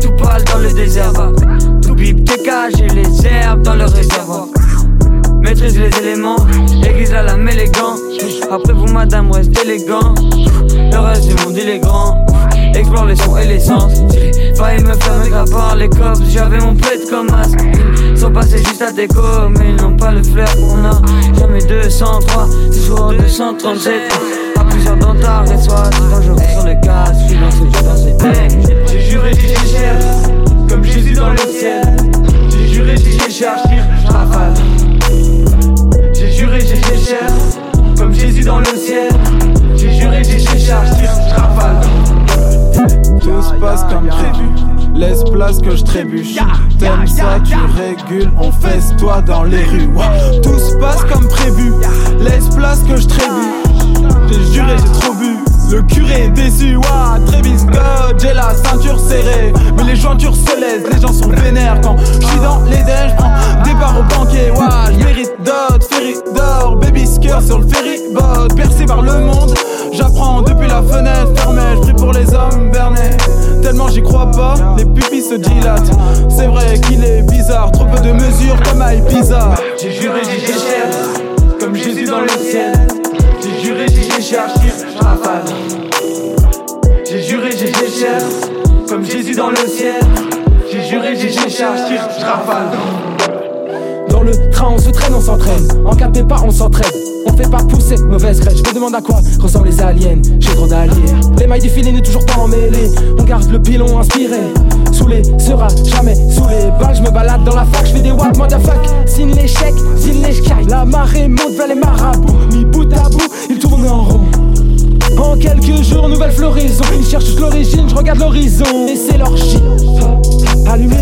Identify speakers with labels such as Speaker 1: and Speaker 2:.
Speaker 1: tout pâle dans le désert. Tout bip, tes cages et les herbes dans le réservoir. Maîtrise les éléments, aiguise la lame élégant. Après vous, madame, reste élégant. Le reste du monde, il est grand. Explore les sons et les sens. Failli me faire mes par les cops. J'avais mon pète comme masque. Ils sont passés juste à déco, mais ils n'ont pas le flair qu'on a. Jamais 203, toujours 237. À plusieurs ta et soit dangereux j'ai juré, j'ai cher, comme Jésus dans le ciel. J'ai juré, j'ai cher, je rafale.
Speaker 2: Tout se passe comme prévu. Laisse place que je trébuche. T'aimes ça, tu régules, on fesse toi dans les rues. Tout se passe comme prévu. Laisse place que je trébuche. J'ai juré, j'ai trop bu. Le curé est déçu, ouah, Travis God, j'ai la ceinture serrée. Mais les jointures se laissent, les gens sont vénères quand Les pupilles se dilatent. C'est vrai qu'il est bizarre, trop peu de mesures comme à Ibiza.
Speaker 1: J'ai juré, j'ai cher, comme Jésus dans le ciel. J'ai juré, j'ai cher, je rafale. J'ai juré, j'ai cher, comme Jésus dans le ciel. J'ai juré, j'ai cher, je rafale.
Speaker 3: Le train, on se traîne, on s'entraîne. En capé pas, on s'entraide. On fait pas pousser, mauvaise crèche. Je me demande à quoi ressemblent les aliens. J'ai trop d'alliés. Les mailles du filet n'est toujours pas emmêlées. On garde le pilon inspiré. Sous les sera jamais sous les balles. Je me balade dans la fac, je fais des what motherfuck. Signe l'échec, signe les La marée monte vers les marabouts. Mis bout à bout, ils tournent en rond. En quelques jours, nouvelle floraison. Ils cherchent l'origine, je regarde l'horizon. Et c'est leur shit. Allume